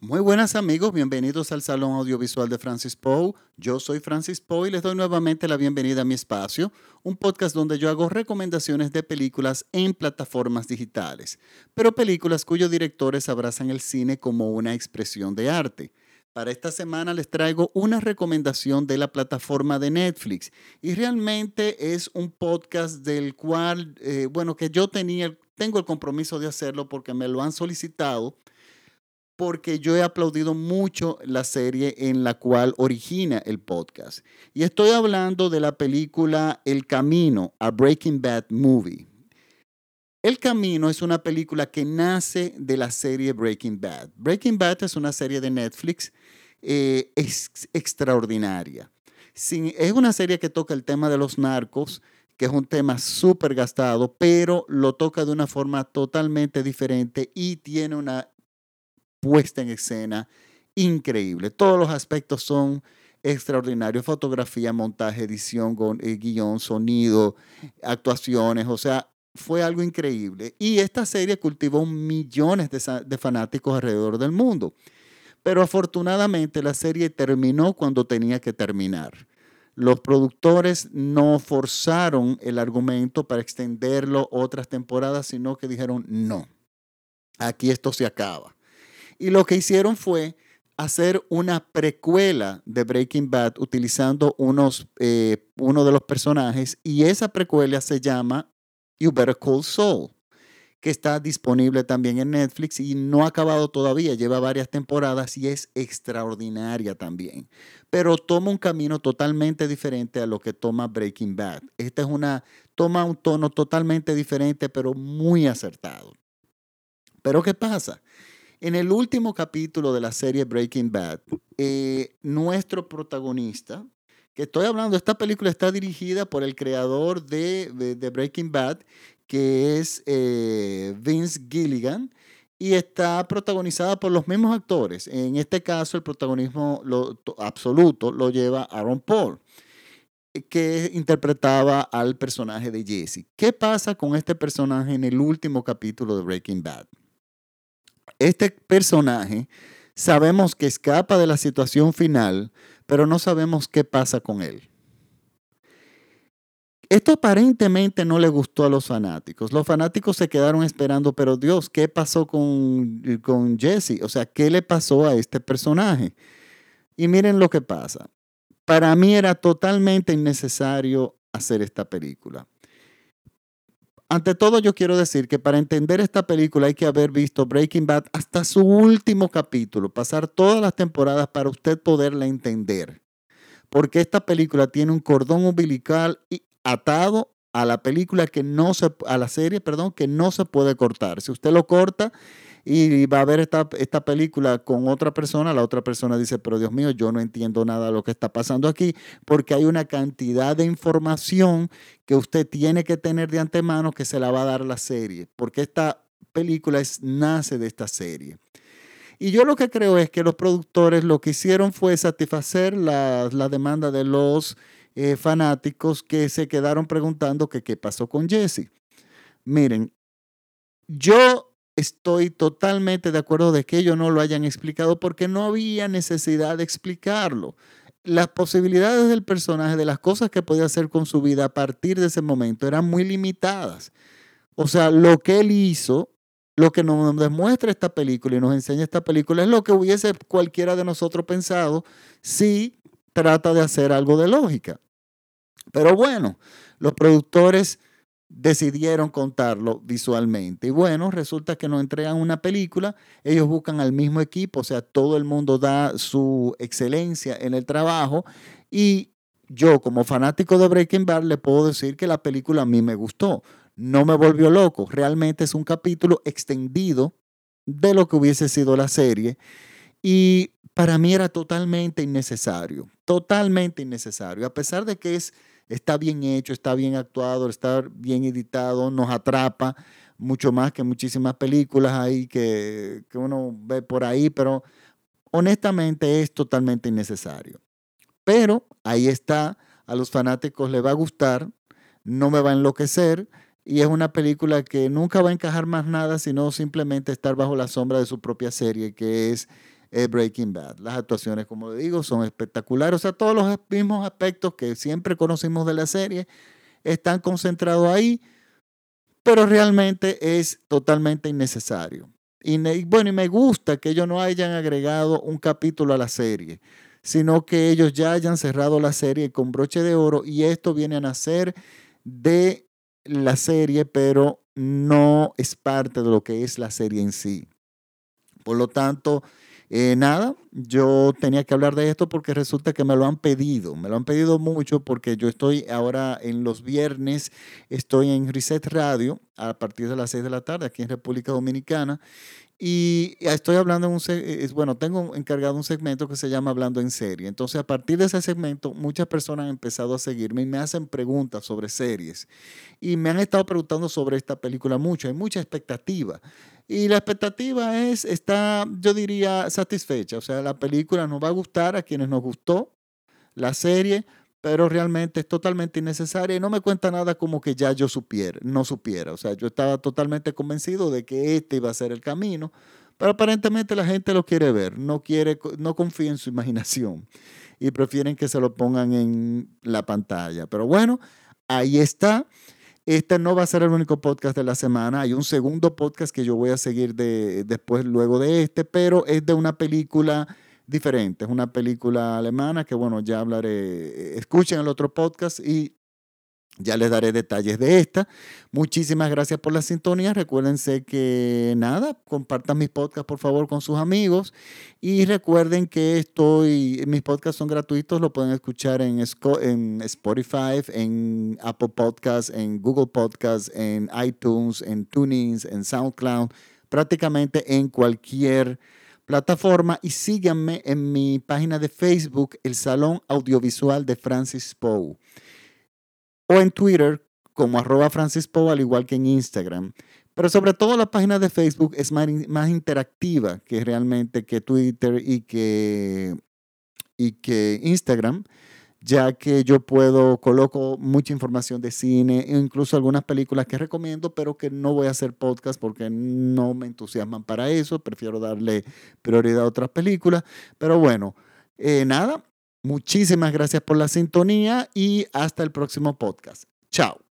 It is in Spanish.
Muy buenas amigos, bienvenidos al Salón Audiovisual de Francis Poe. Yo soy Francis Poe y les doy nuevamente la bienvenida a mi espacio, un podcast donde yo hago recomendaciones de películas en plataformas digitales, pero películas cuyos directores abrazan el cine como una expresión de arte. Para esta semana les traigo una recomendación de la plataforma de Netflix y realmente es un podcast del cual, eh, bueno, que yo tenía, tengo el compromiso de hacerlo porque me lo han solicitado porque yo he aplaudido mucho la serie en la cual origina el podcast. Y estoy hablando de la película El Camino, a Breaking Bad Movie. El Camino es una película que nace de la serie Breaking Bad. Breaking Bad es una serie de Netflix eh, extraordinaria. es una serie que toca el tema de los narcos, que es un tema súper gastado, pero lo toca de una forma totalmente diferente y tiene una puesta en escena increíble. Todos los aspectos son extraordinarios. Fotografía, montaje, edición, eh, guion, sonido, actuaciones. O sea, fue algo increíble. Y esta serie cultivó millones de, de fanáticos alrededor del mundo. Pero afortunadamente la serie terminó cuando tenía que terminar. Los productores no forzaron el argumento para extenderlo otras temporadas, sino que dijeron, no, aquí esto se acaba. Y lo que hicieron fue hacer una precuela de Breaking Bad utilizando unos, eh, uno de los personajes y esa precuela se llama You Better Call Saul, que está disponible también en Netflix y no ha acabado todavía, lleva varias temporadas y es extraordinaria también, pero toma un camino totalmente diferente a lo que toma Breaking Bad. Esta es una, toma un tono totalmente diferente, pero muy acertado. Pero ¿qué pasa? En el último capítulo de la serie Breaking Bad, eh, nuestro protagonista, que estoy hablando, esta película está dirigida por el creador de, Breaking Bad, que es eh, Vince Gilligan, y está protagonizada por los mismos actores. En este caso, el protagonismo absoluto lo lleva Aaron Paul que interpretaba al personaje de Jesse. ¿Qué pasa con este personaje en el último capítulo de Breaking Bad? Este personaje sabemos que escapa de la situación final, pero no sabemos qué pasa con él. Esto aparentemente no le gustó a los fanáticos. Los fanáticos se quedaron esperando, pero Dios, ¿qué pasó con, con Jesse? O sea, ¿qué le pasó a este personaje? Y miren lo que pasa. Para mí era totalmente innecesario hacer esta película. Ante todo, yo quiero decir que para entender esta película hay que haber visto Breaking Bad hasta su último capítulo, pasar todas las temporadas para usted poderla entender. Porque esta película tiene un cordón umbilical atado a la película que no se, a la serie, perdón, que no se puede cortar. Si usted lo corta, y va a ver esta, esta película con otra persona, la otra persona dice, pero Dios mío, yo no entiendo nada de lo que está pasando aquí, porque hay una cantidad de información que usted tiene que tener de antemano que se la va a dar la serie, porque esta película es, nace de esta serie. Y yo lo que creo es que los productores lo que hicieron fue satisfacer la, demanda de los eh, fanáticos que se quedaron preguntando que qué pasó con Jesse. Miren, yo estoy totalmente de acuerdo de que ellos no lo hayan explicado porque no había necesidad de explicarlo. Las posibilidades del personaje, de las cosas que podía hacer con su vida a partir de ese momento eran muy limitadas. O sea, lo que él hizo, lo que nos demuestra esta película y nos enseña esta película es lo que hubiese cualquiera de nosotros pensado si trata de hacer algo de lógica. Pero bueno, los productores decidieron contarlo visualmente. Y bueno, resulta que nos entregan una película, ellos buscan al mismo equipo, o sea, todo el mundo da su excelencia en el trabajo. Y yo como fanático de Breaking Bad le puedo decir que la película a mí me gustó, no me volvió loco, realmente es un capítulo extendido de lo que hubiese sido la serie. Y para mí era totalmente innecesario, totalmente innecesario, a pesar de que es está bien hecho, está bien actuado, está bien editado, nos atrapa mucho más que muchísimas películas ahí que, uno ve por ahí, pero honestamente es totalmente innecesario. Pero ahí está, a los fanáticos le va a gustar, no me va a enloquecer y es una película que nunca va a encajar más nada, sino simplemente estar bajo la sombra de su propia serie, que es Breaking Bad. Las actuaciones, como digo, son espectaculares. O sea, todos los mismos aspectos que siempre conocimos de la serie están concentrados ahí, pero realmente es totalmente innecesario. Y bueno, y me gusta que ellos no hayan agregado un capítulo a la serie, sino que ellos ya hayan cerrado la serie con broche de oro y esto viene a nacer de la serie, pero no es parte de lo que es la serie en sí. Por lo tanto, eh, nada, yo tenía que hablar de esto porque resulta que me lo han pedido, me lo han pedido mucho porque yo estoy ahora en los viernes, estoy en Reset Radio a partir de las 6 de la tarde aquí en República Dominicana y estoy hablando en un, es, bueno, tengo encargado un segmento que se llama Hablando en Serie. Entonces, a partir de ese segmento, muchas personas han empezado a seguirme y me hacen preguntas sobre series. Y me han estado preguntando sobre esta película mucho. Hay mucha expectativa. Y la expectativa es, está, yo diría, satisfecha. O sea, la película nos va a gustar a quienes nos gustó la serie pero realmente es totalmente innecesaria y no me cuenta nada como que ya yo supiera, no supiera. O sea, yo estaba totalmente convencido de que este iba a ser el camino, pero aparentemente la gente lo quiere ver, no quiere, no confía en su imaginación y prefieren que se lo pongan en la pantalla. Pero bueno, ahí está. Este no va a ser el único podcast de la semana. Hay un segundo podcast que yo voy a seguir de, después, luego de este, pero es de una película diferente. Es una película alemana que, bueno, ya hablaré. Escuchen el otro podcast y ya les daré detalles de esta. Muchísimas gracias por la sintonía. Recuérdense que nada, compartan mis podcasts por favor con sus amigos. Y recuerden que estoy, mis podcasts son gratuitos, lo pueden escuchar en, en Spotify, en Apple Podcasts, en Google Podcasts, en iTunes, en TuneIn, en SoundCloud, prácticamente en cualquier plataforma y síganme en mi página de Facebook, el Salón Audiovisual de Francis Poe. O en Twitter como arroba Francis Poe, al igual que en Instagram. Pero sobre todo la página de Facebook es más, más interactiva que realmente que Twitter y que, y que Instagram ya que yo puedo, coloco mucha información de cine, incluso algunas películas que recomiendo, pero que no voy a hacer podcast porque no me entusiasman para eso, prefiero darle prioridad a otras películas. Pero bueno, eh, nada, muchísimas gracias por la sintonía y hasta el próximo podcast. Chao.